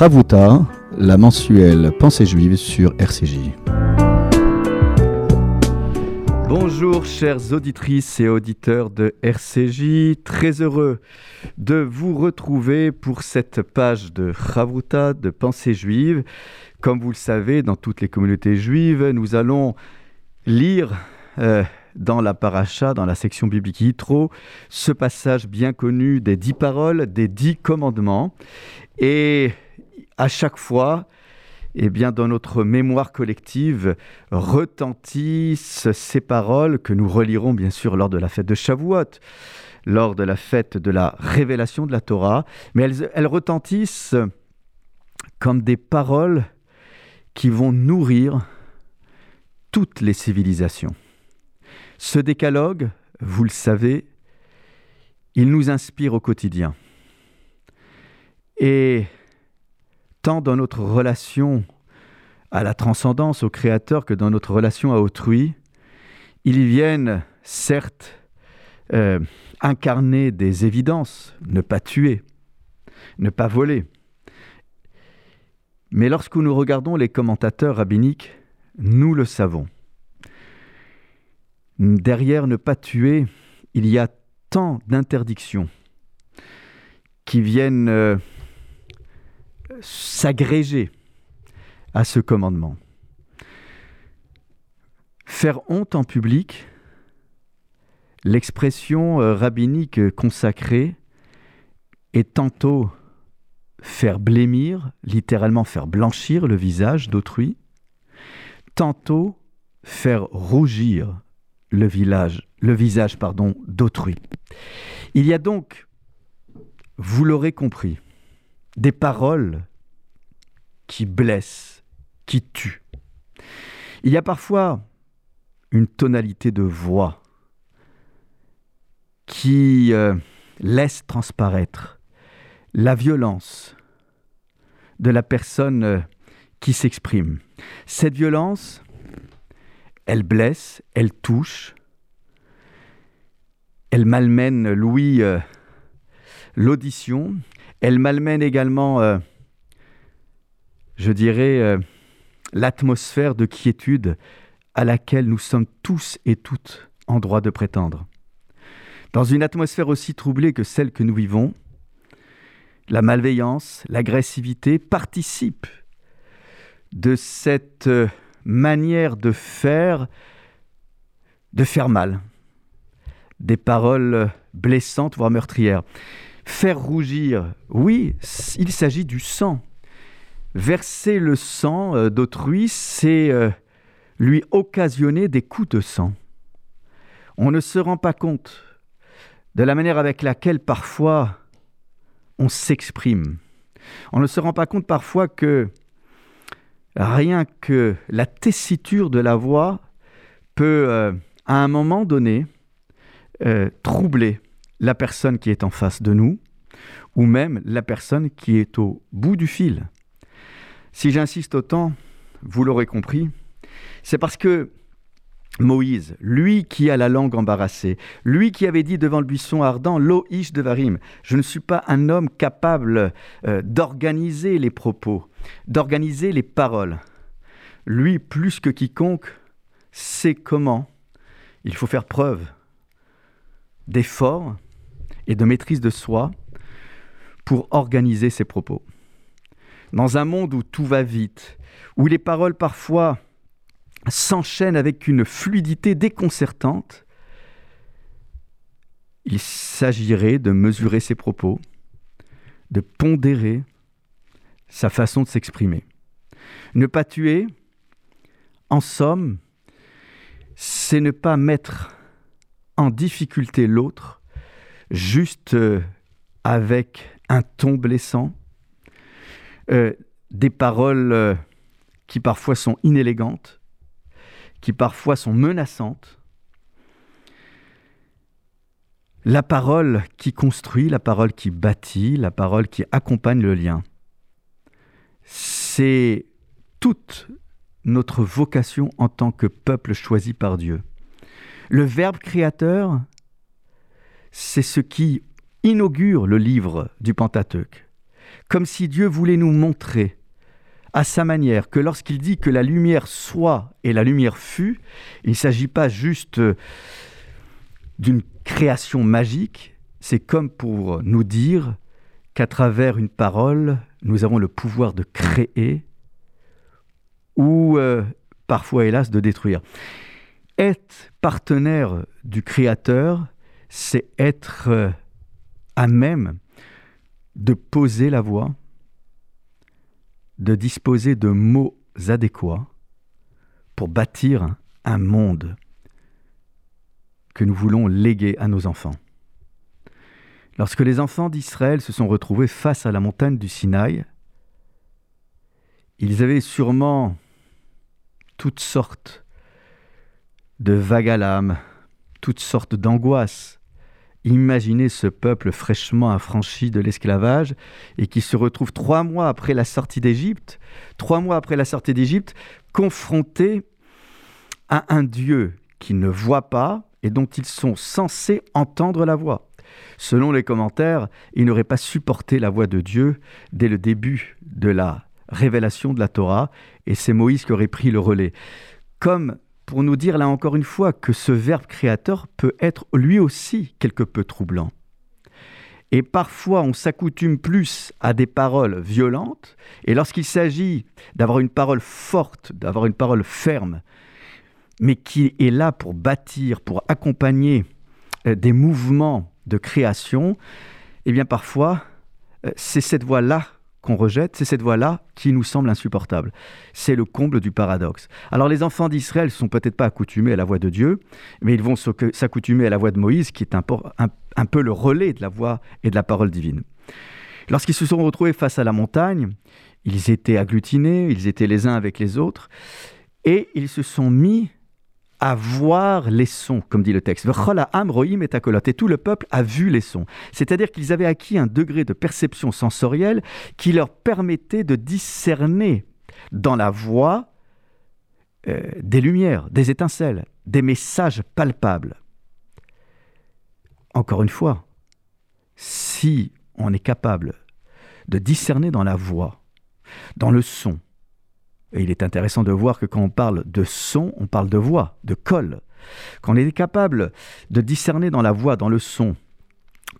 Chavuta, la mensuelle Pensée juive sur RCJ. Bonjour chères auditrices et auditeurs de RCJ, très heureux de vous retrouver pour cette page de Chavuta, de Pensée juive. Comme vous le savez, dans toutes les communautés juives, nous allons lire euh, dans la paracha, dans la section biblique Yitro, ce passage bien connu des dix paroles, des dix commandements. Et à chaque fois, eh bien, dans notre mémoire collective, retentissent ces paroles que nous relirons bien sûr lors de la fête de Shavuot, lors de la fête de la révélation de la Torah, mais elles, elles retentissent comme des paroles qui vont nourrir toutes les civilisations. Ce décalogue, vous le savez, il nous inspire au quotidien. Et tant dans notre relation à la transcendance, au Créateur, que dans notre relation à autrui, ils viennent certes euh, incarner des évidences, ne pas tuer, ne pas voler. Mais lorsque nous regardons les commentateurs rabbiniques, nous le savons. Derrière ne pas tuer, il y a tant d'interdictions qui viennent euh, s'agréger à ce commandement. Faire honte en public, l'expression euh, rabbinique consacrée est tantôt faire blêmir, littéralement faire blanchir le visage d'autrui, tantôt faire rougir le, visage d'autrui. Il y a donc, vous l'aurez compris, des paroles qui blessent, qui tuent. Il y a parfois une tonalité de voix qui euh, laisse transparaître la violence de la personne euh, qui s'exprime. Cette violence, elle blesse, elle touche, elle malmène Louis euh, l'audition, elle malmène également, euh, je dirais, euh, l'atmosphère de quiétude à laquelle nous sommes tous et toutes en droit de prétendre. Dans une atmosphère aussi troublée que celle que nous vivons, la malveillance, l'agressivité participent de cette manière de faire, de faire mal. Des paroles blessantes, voire meurtrières. Faire rougir, oui, il s'agit du sang. Verser le sang euh, d'autrui, c'est euh, lui occasionner des coups de sang. On ne se rend pas compte de la manière avec laquelle parfois on s'exprime. On ne se rend pas compte parfois que rien que la tessiture de la voix peut, euh, à un moment donné, troubler la personne qui est en face de nous, ou même la personne qui est au bout du fil. Si j'insiste autant, vous l'aurez compris, c'est parce que Moïse, lui qui a la langue embarrassée, lui qui avait dit devant le buisson ardent, Lo ish devarim, je ne suis pas un homme capable euh, d'organiser les propos, d'organiser les paroles. Lui, plus que quiconque, sait comment il faut faire preuve d'effort et de maîtrise de soi pour organiser ses propos. Dans un monde où tout va vite, où les paroles parfois s'enchaînent avec une fluidité déconcertante, il s'agirait de mesurer ses propos, de pondérer sa façon de s'exprimer. Ne pas tuer, en somme, c'est ne pas mettre en difficulté l'autre juste euh, avec un ton blessant, euh, des paroles euh, qui parfois sont inélégantes, qui parfois sont menaçantes. La parole qui construit, la parole qui bâtit, la parole qui accompagne le lien, c'est toute notre vocation en tant que peuple choisi par Dieu. Le Verbe créateur, c'est ce qui inaugure le livre du Pentateuque. comme si Dieu voulait nous montrer à sa manière que lorsqu'il dit que la lumière soit et la lumière fut, il ne s'agit pas juste d'une création magique, c'est comme pour nous dire qu'à travers une parole, nous avons le pouvoir de créer ou euh, parfois, hélas, de détruire. Être partenaire du Créateur, c'est être euh, à même de poser la voix, de disposer de mots adéquats pour bâtir un monde que nous voulons léguer à nos enfants. Lorsque les enfants d'Israël se sont retrouvés face à la montagne du Sinaï, ils avaient sûrement toutes sortes de vagues à l'âme, toutes sortes d'angoisses. Imaginez ce peuple fraîchement affranchi de l'esclavage et qui se retrouve trois mois après la sortie d'Égypte, trois mois après la sortie d'Égypte, confronté à un Dieu qui ne voit pas et dont ils sont censés entendre la voix. Selon les commentaires, ils n'auraient pas supporté la voix de Dieu dès le début de la révélation de la Torah, et c'est Moïse qui aurait pris le relais. Comme pour nous dire là encore une fois que ce Verbe créateur peut être lui aussi quelque peu troublant. Et parfois, on s'accoutume plus à des paroles violentes, et lorsqu'il s'agit d'avoir une parole forte, d'avoir une parole ferme, mais qui est là pour bâtir, pour accompagner euh, des mouvements de création, eh bien parfois, euh, c'est cette voie-là qu'on rejette, c'est cette voie-là qui nous semble insupportable. C'est le comble du paradoxe. Alors les enfants d'Israël ne sont peut-être pas accoutumés à la voix de Dieu, mais ils vont s'accoutumer à la voix de Moïse, qui est un, un, peu le relais de la voix et de la parole divine. Lorsqu'ils se sont retrouvés face à la montagne, ils étaient agglutinés, ils étaient les uns avec les autres, et ils se sont mis à voir les sons, comme dit le texte. Et tout le peuple a vu les sons. C'est-à-dire qu'ils avaient acquis un degré de perception sensorielle qui leur permettait de discerner dans la voix euh, des lumières, des étincelles, des messages palpables. Encore une fois, si on est capable de discerner dans la voix, dans le son, et il est intéressant de voir que quand on parle de son, on parle de voix, de col. Quand on est capable de discerner dans la voix, dans le son,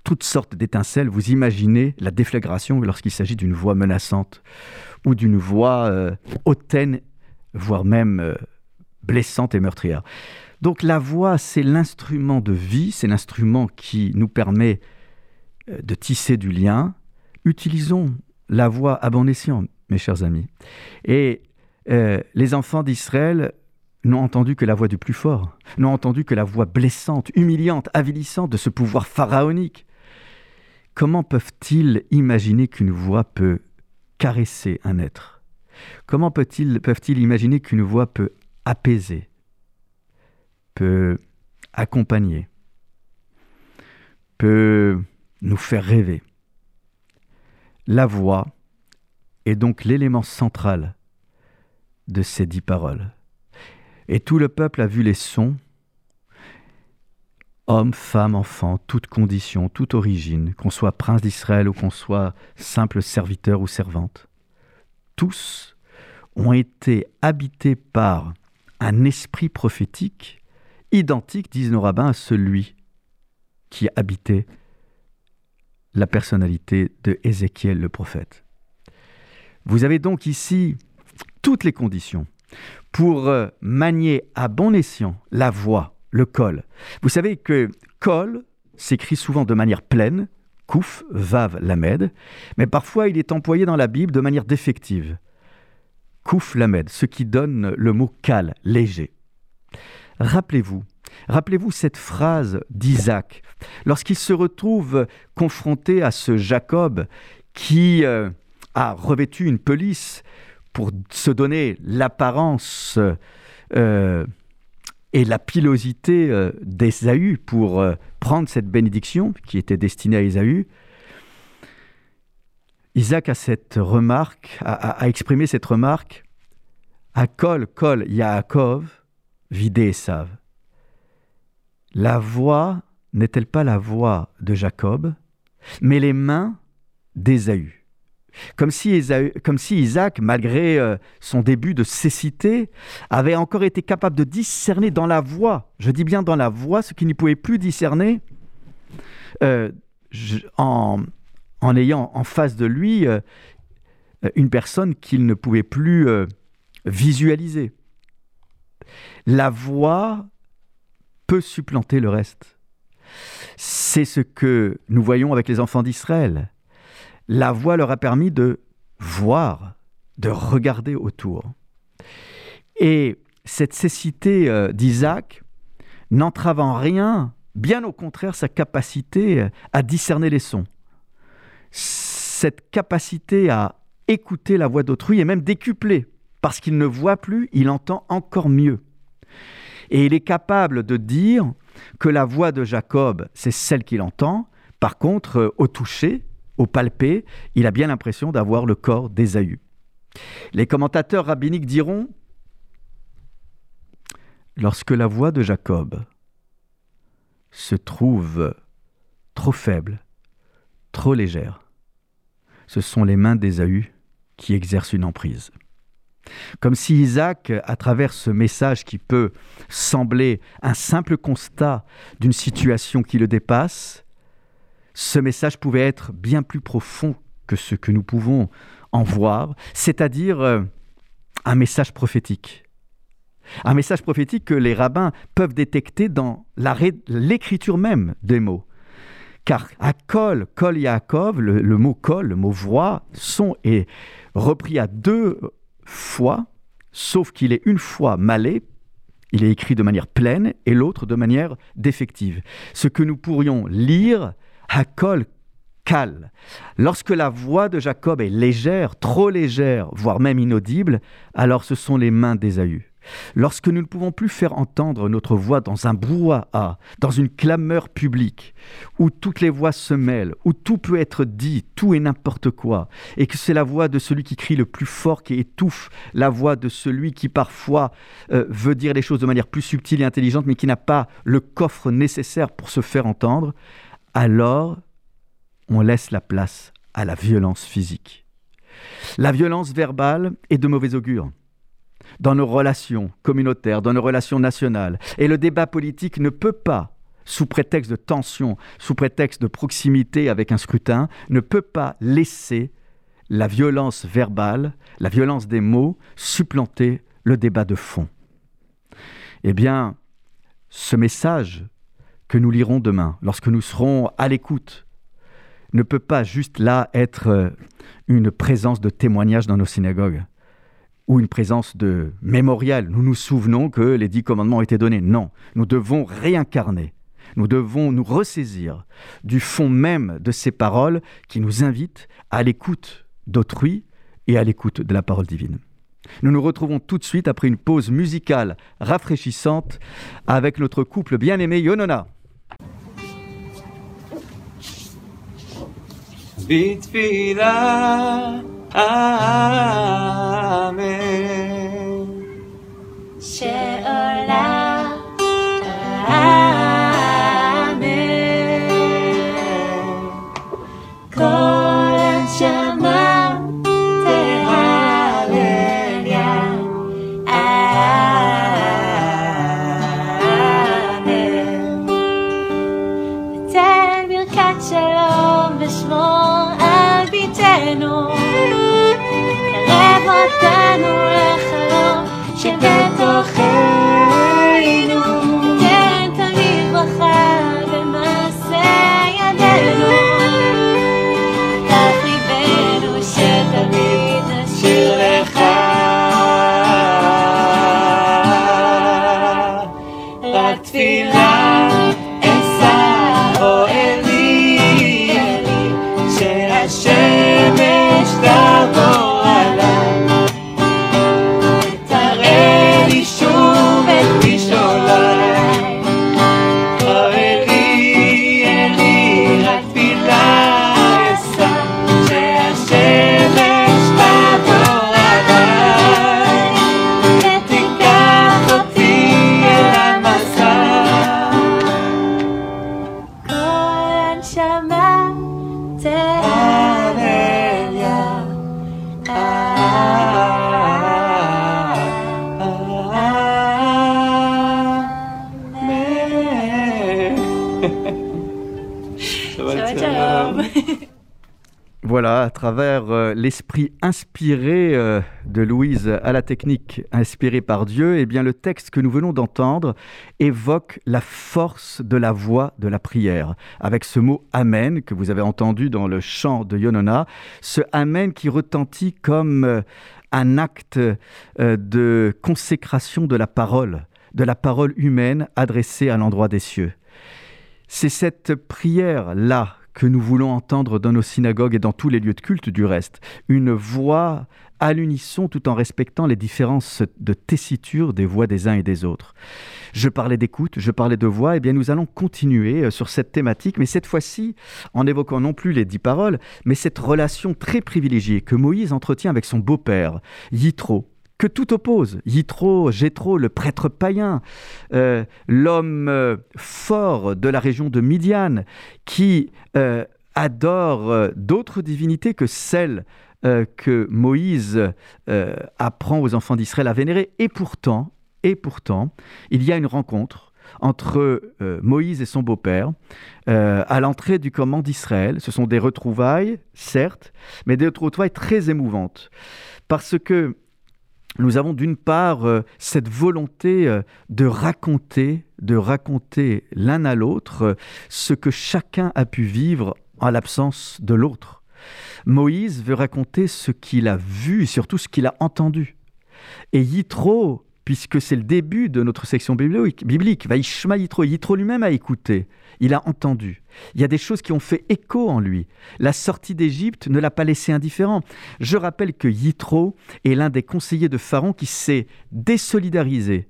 toutes sortes d'étincelles, vous imaginez la déflagration lorsqu'il s'agit d'une voix menaçante ou d'une voix euh, hautaine, voire même euh, blessante et meurtrière. Donc la voix, c'est l'instrument de vie, c'est l'instrument qui nous permet euh, de tisser du lien. Utilisons la voix à bon escient, mes chers amis. Et euh, les enfants d'Israël n'ont entendu que la voix du plus fort, n'ont entendu que la voix blessante, humiliante, avilissante de ce pouvoir pharaonique. Comment peuvent-ils imaginer qu'une voix peut caresser un être? Comment peuvent-ils peuvent imaginer qu'une voix peut apaiser, peut accompagner, peut nous faire rêver? La voix est donc l'élément central de ces dix paroles. Et tout le peuple a vu les sons, hommes, femmes, enfants, toute condition, toute origine, qu'on soit prince d'Israël ou qu'on soit simple serviteur ou servante. Tous ont été habités par un esprit prophétique identique, disent nos rabbins, à celui qui habitait la personnalité de Ézéchiel le prophète. Vous avez donc ici toutes les conditions pour euh, manier à bon escient la voix, le col. Vous savez que col s'écrit souvent de manière pleine, kouf, vav, lamed, mais parfois il est employé dans la Bible de manière défective. Kouf, lamed, ce qui donne le mot cal, léger. Rappelez-vous, rappelez-vous cette phrase d'Isaac, lorsqu'il se retrouve confronté à ce Jacob qui euh, a revêtu une pelisse pour se donner l'apparence euh, et la pilosité euh, d'Ésaü pour euh, prendre cette bénédiction qui était destinée à Ésaü, Isaac a cette remarque, a, exprimé cette remarque à Kol, Kol, Yaakov, vidé Esav. La voix n'est-elle pas la voix de Jacob, mais les mains d'Ésaü, Comme si, Isaac, malgré euh, son début de cécité, avait encore été capable de discerner dans la voix, je dis bien dans la voix, ce qu'il ne pouvait plus discerner euh, en, en, ayant en face de lui euh, une personne qu'il ne pouvait plus visualiser. La voix peut supplanter le reste. C'est ce que nous voyons avec les enfants d'Israël. La voix leur a permis de voir, de regarder autour. Et cette cécité euh, d'Isaac n'entrave en rien, bien au contraire, sa capacité à discerner les sons. Cette capacité à écouter la voix d'autrui est même décuplée parce qu'il ne voit plus, il entend encore mieux. Et il est capable de dire que la voix de Jacob, c'est celle qu'il entend. Par contre, euh, au toucher, au palper, il a bien l'impression d'avoir le corps d'Ésaü. Les commentateurs rabbiniques diront Lorsque la voix de Jacob se trouve trop faible, trop légère, ce sont les mains d'Ésaü qui exercent une emprise. Comme si Isaac, à travers ce message qui peut sembler un simple constat d'une situation qui le dépasse, ce message pouvait être bien plus profond que ce que nous pouvons en voir, c'est-à-dire euh, un message prophétique. Un message prophétique que les rabbins peuvent détecter dans l'écriture même des mots. Car à Kol, Kol Yaakov, le, le mot Kol, le mot voix, son est repris à deux fois, sauf qu'il est une fois malé, il est écrit de manière pleine, et l'autre de manière défective. Ce que nous pourrions lire, Hakol Kal. Lorsque la voix de Jacob est légère, trop légère, voire même inaudible, alors ce sont les mains d'Ésaü. Lorsque nous ne pouvons plus faire entendre notre voix dans un brouhaha, dans une clameur publique, où toutes les voix se mêlent, où tout peut être dit, tout et n'importe quoi, et que c'est la voix de celui qui crie le plus fort qui étouffe la voix de celui qui parfois euh, veut dire les choses de manière plus subtile et intelligente, mais qui n'a pas le coffre nécessaire pour se faire entendre, alors on laisse la place à la violence physique. La violence verbale est de mauvais augure dans nos relations communautaires, dans nos relations nationales. Et le débat politique ne peut pas, sous prétexte de tension, sous prétexte de proximité avec un scrutin, ne peut pas laisser la violence verbale, la violence des mots supplanter le débat de fond. Eh bien, ce message que nous lirons demain, lorsque nous serons à l'écoute, ne peut pas juste là être une présence de témoignage dans nos synagogues ou une présence de mémorial. Nous nous souvenons que les dix commandements ont été donnés. Non, nous devons réincarner. Nous devons nous ressaisir du fond même de ces paroles qui nous invitent à l'écoute d'autrui et à l'écoute de la parole divine. Nous nous retrouvons tout de suite après une pause musicale rafraîchissante avec notre couple bien-aimé Yonona. Amen. À travers euh, l'esprit inspiré euh, de Louise à la technique inspirée par Dieu, eh bien le texte que nous venons d'entendre évoque la force de la voix de la prière, avec ce mot Amen que vous avez entendu dans le chant de Yonona, ce Amen qui retentit comme euh, un acte de consécration de la parole, de la parole humaine adressée à l'endroit des cieux. C'est cette prière-là que nous voulons entendre dans nos synagogues et dans tous les lieux de culte du reste. Une voix à l'unisson tout en respectant les différences de tessiture des voix des uns et des autres. Je parlais d'écoute, je parlais de voix, et eh bien nous allons continuer euh, sur cette thématique, mais cette fois-ci en évoquant non plus les dix paroles, mais cette relation très privilégiée que Moïse entretient avec son beau-père, Yitro, que tout oppose. Yitro, Jétro, le prêtre païen, euh, l'homme euh, fort de la région de Midian, qui euh, adore d'autres divinités que celles que Moïse apprend aux enfants d'Israël à vénérer. Et pourtant, il y a une rencontre entre Moïse et son beau-père à l'entrée du command d'Israël. Ce sont des retrouvailles, certes, mais des retrouvailles très émouvantes. Parce que nous avons d'une part euh, cette volonté euh, de raconter, de raconter l'un à l'autre euh, ce que chacun a pu vivre en l'absence de l'autre. Moïse veut raconter ce qu'il a vu et surtout ce qu'il a entendu. Et Yitro, puisque c'est le début de notre section biblique, biblique Yitro, Yitro lui-même a écouté, il a entendu. Il y a des choses qui ont fait écho en lui. La sortie d'Égypte ne l'a pas laissé indifférent. Je rappelle que Yitro est l'un des conseillers de Pharaon qui s'est désolidarisé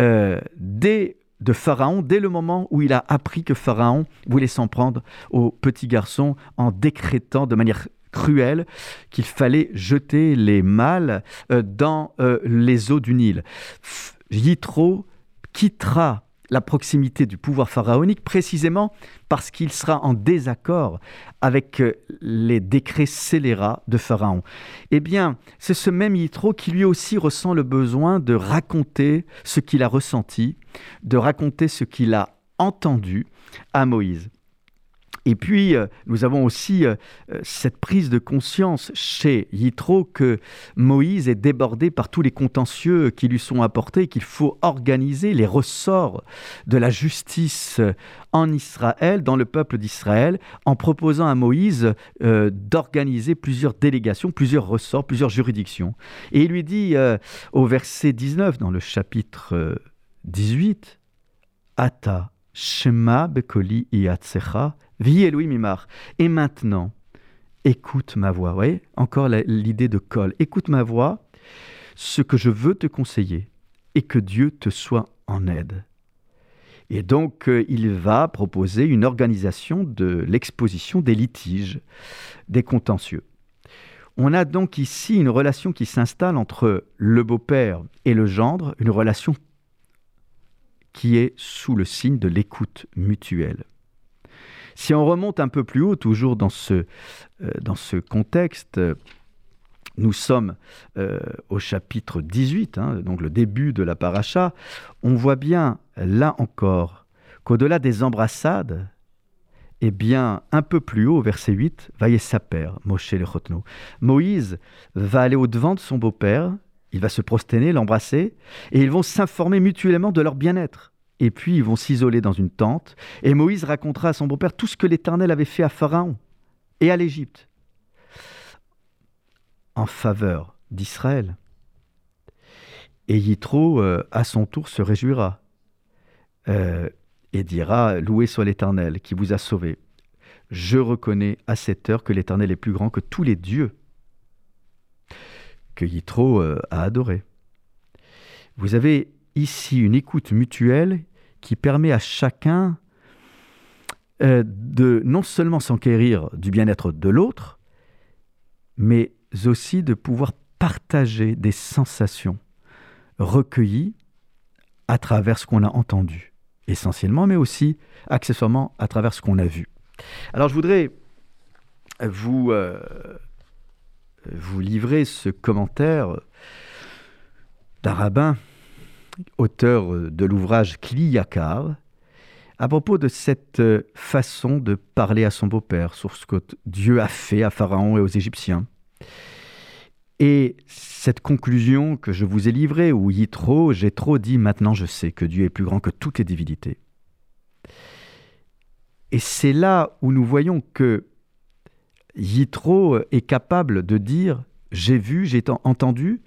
euh, de Pharaon dès le moment où il a appris que Pharaon voulait s'en prendre au petit garçon en décrétant de manière cruelle qu'il fallait jeter les mâles euh, dans euh, les eaux du Nil. Yitro quittera la proximité du pouvoir pharaonique précisément parce qu'il sera en désaccord avec euh, les décrets scélérats de Pharaon. Eh bien, c'est ce même Yitro qui lui aussi ressent le besoin de raconter ce qu'il a ressenti, de raconter ce qu'il a entendu à Moïse. Et puis, euh, nous avons aussi euh, euh, cette prise de conscience chez Yitro que Moïse est débordé par tous les contentieux qui lui sont apportés, qu'il faut organiser les ressorts de la justice en Israël, dans le peuple d'Israël, en proposant à Moïse d'organiser plusieurs délégations, plusieurs ressorts, plusieurs juridictions. Et il lui dit au verset 19, dans le chapitre euh, 18, Ata Shema Bekoli Vi Elohim Imar. Et maintenant, écoute ma voix. Encore l'idée de col. Écoute ma voix, ce que je veux te conseiller, et que Dieu te soit en aide. Et donc, euh, il va proposer une organisation de l'exposition des litiges, des contentieux. On a donc ici une relation qui s'installe entre le beau-père et le gendre, une relation qui est sous le signe de l'écoute mutuelle. Si on remonte un peu plus haut, toujours dans ce, euh, contexte, euh, nous sommes euh, au chapitre 18, hein, donc le début de la paracha, on voit bien là encore qu'au-delà des embrassades, eh bien, un peu plus haut, verset 8, Vaillez sa père, Moshe le Chotno. Moïse va aller au-devant de son beau-père, il va se prosterner, l'embrasser, et ils vont s'informer mutuellement de leur bien-être. Et puis ils vont s'isoler dans une tente, et Moïse racontera à son beau-père tout ce que l'Éternel avait fait à Pharaon et à l'Égypte en faveur d'Israël. Et Yitro, euh, à son tour, se réjouira euh, et dira Loué soit l'Éternel qui vous a sauvé. Je reconnais à cette heure que l'Éternel est plus grand que tous les dieux que Yitro euh, a adoré. Vous avez ici une écoute mutuelle qui permet à chacun euh, de non seulement s'enquérir du bien-être de l'autre, mais aussi de pouvoir partager des sensations recueillies à travers ce qu'on a entendu, essentiellement, mais aussi accessoirement à travers ce qu'on a vu. Alors je voudrais vous, euh, vous livrer ce commentaire d'un rabbin, auteur de l'ouvrage Kli Yakar, à propos de cette euh, façon de parler à son beau-père sur ce que Dieu a fait à Pharaon et aux Égyptiens. Et cette conclusion que je vous ai livrée, où Yitro, j'ai trop dit, maintenant je sais que Dieu est plus grand que toutes les divinités. Et c'est là où nous voyons que Yitro est capable de dire j'ai vu, j'ai entendu,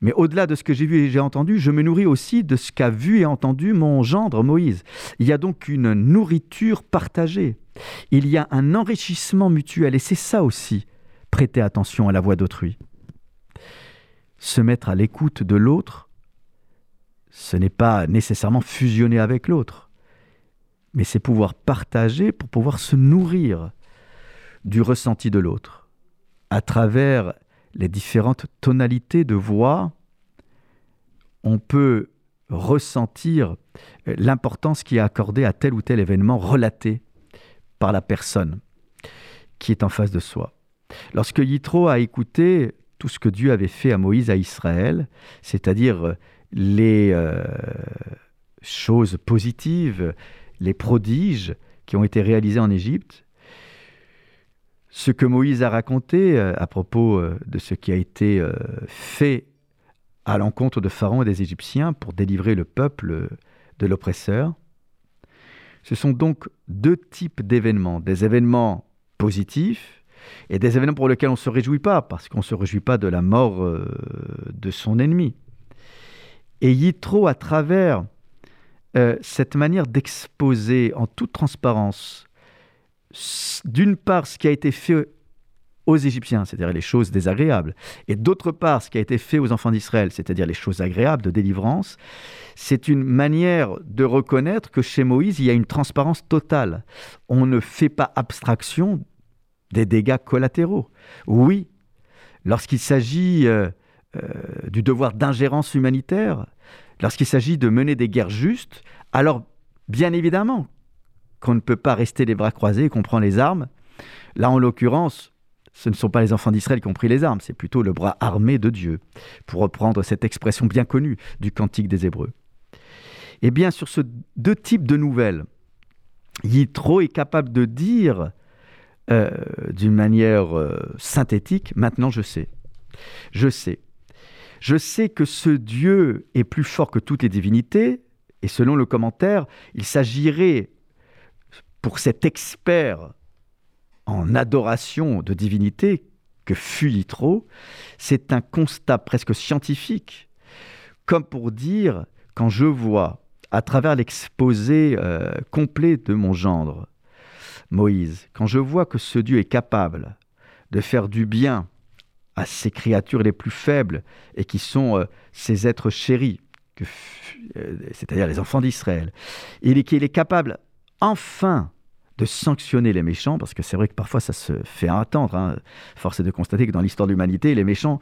mais au-delà de ce que j'ai vu et j'ai entendu, je me nourris aussi de ce qu'a vu et entendu mon gendre Moïse. Il y a donc une nourriture partagée. Il y a un enrichissement mutuel et c'est ça aussi, prêter attention à la voix d'autrui. Se mettre à l'écoute de l'autre, ce n'est pas nécessairement fusionner avec l'autre, mais c'est pouvoir partager pour pouvoir se nourrir du ressenti de l'autre à travers les différentes tonalités de voix, on peut ressentir l'importance qui est accordée à tel ou tel événement relaté par la personne qui est en face de soi. Lorsque Yitro a écouté tout ce que Dieu avait fait à Moïse à Israël, c'est-à-dire les euh, choses positives, les prodiges qui ont été réalisés en Égypte, ce que Moïse a raconté euh, à propos euh, de ce qui a été euh, fait à l'encontre de Pharaon et des Égyptiens pour délivrer le peuple de l'oppresseur. Ce sont donc deux types d'événements, des événements positifs et des événements pour lesquels on ne se réjouit pas, parce qu'on ne se réjouit pas de la mort de son ennemi. Et Yitro, à travers cette manière d'exposer en toute transparence d'une part ce qui a été fait aux Égyptiens, c'est-à-dire les choses désagréables, et d'autre part ce qui a été fait aux enfants d'Israël, c'est-à-dire les choses agréables de délivrance, c'est une manière de reconnaître que chez Moïse, il y a une transparence totale. On ne fait pas abstraction des dégâts collatéraux. Oui, lorsqu'il s'agit euh, euh, du devoir d'ingérence humanitaire, lorsqu'il s'agit de mener des guerres justes, alors bien évidemment qu'on ne peut pas rester les bras croisés et qu'on prend les armes. Là, en l'occurrence, ce ne sont pas les enfants d'Israël qui ont pris les armes, c'est plutôt le bras armé de Dieu, pour reprendre cette expression bien connue du Cantique des Hébreux. Eh bien, sur ce deux types de nouvelles, Yitro est capable de dire euh, d'une manière euh, synthétique, maintenant je sais. Je sais. Je sais que ce Dieu est plus fort que toutes les divinités, et selon le commentaire, il s'agirait pour cet expert en adoration de divinité que fut Yitro, c'est un constat presque scientifique, comme pour dire, quand je vois, à travers l'exposé euh, complet de mon gendre, Moïse, quand je vois que ce Dieu est capable de faire du bien à ses créatures les plus faibles et qui sont euh, ses êtres chéris, euh, c'est-à-dire les enfants d'Israël, et qu'il est capable enfin de sanctionner les méchants, parce que c'est vrai que parfois ça se fait attendre. Hein. Force est de constater que dans l'histoire de l'humanité, les méchants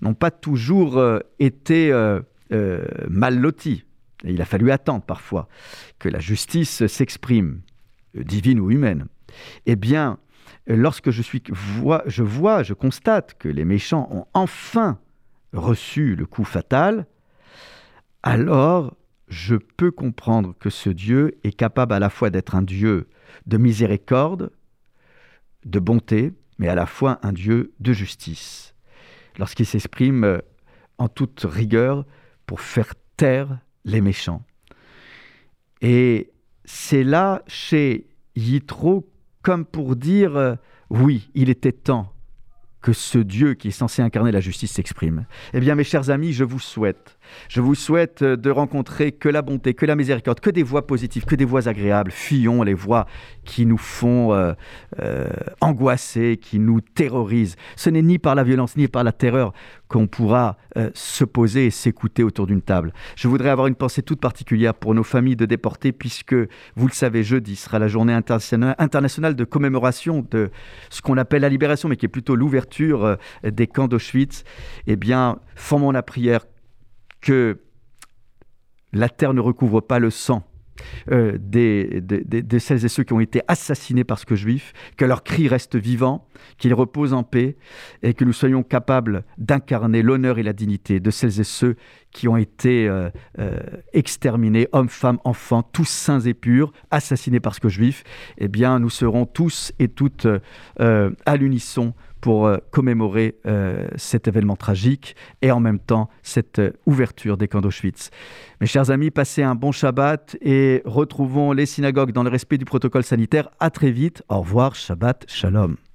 n'ont pas toujours euh, été euh, euh, mal lotis. Il a fallu attendre parfois que la justice s'exprime, divine ou humaine. Eh bien, lorsque je, suis, vois, je vois, je constate que les méchants ont enfin reçu le coup fatal, alors je peux comprendre que ce Dieu est capable à la fois d'être un Dieu de miséricorde, de bonté, mais à la fois un Dieu de justice, lorsqu'il s'exprime euh, en toute rigueur pour faire taire les méchants. Et c'est là, chez Yitro, comme pour dire, euh, oui, il était temps que ce Dieu qui est censé incarner la justice s'exprime. Eh bien, mes chers amis, je vous souhaite, je vous souhaite euh, de rencontrer que la bonté, que la miséricorde, que des voix positives, que des voix agréables. Fuyons les voix qui nous font euh, euh, angoisser, qui nous terrorisent. Ce n'est ni par la violence ni par la terreur qu'on pourra se poser et s'écouter autour d'une table. Je voudrais avoir une pensée toute particulière pour nos familles de déportés, puisque, vous le savez, jeudi sera la journée internationale de commémoration de ce qu'on appelle la libération, mais qui est plutôt l'ouverture des camps d'Auschwitz, eh bien, formons la prière que la terre ne recouvre pas le sang euh, celles et ceux qui ont été assassinés parce que juifs, que leur cri reste vivant, qu'ils reposent en paix et que nous soyons capables d'incarner l'honneur et la dignité de celles et ceux qui ont été euh, euh, exterminés, hommes, femmes, enfants, tous saints et purs, assassinés parce que juifs, eh bien nous serons tous et toutes euh, à l'unisson pour commémorer cet événement tragique et en même temps cette ouverture des camps d'Auschwitz. Mes chers amis, passez un bon Shabbat et retrouvons les synagogues dans le respect du protocole sanitaire. À très vite. Au revoir. Shabbat Shalom.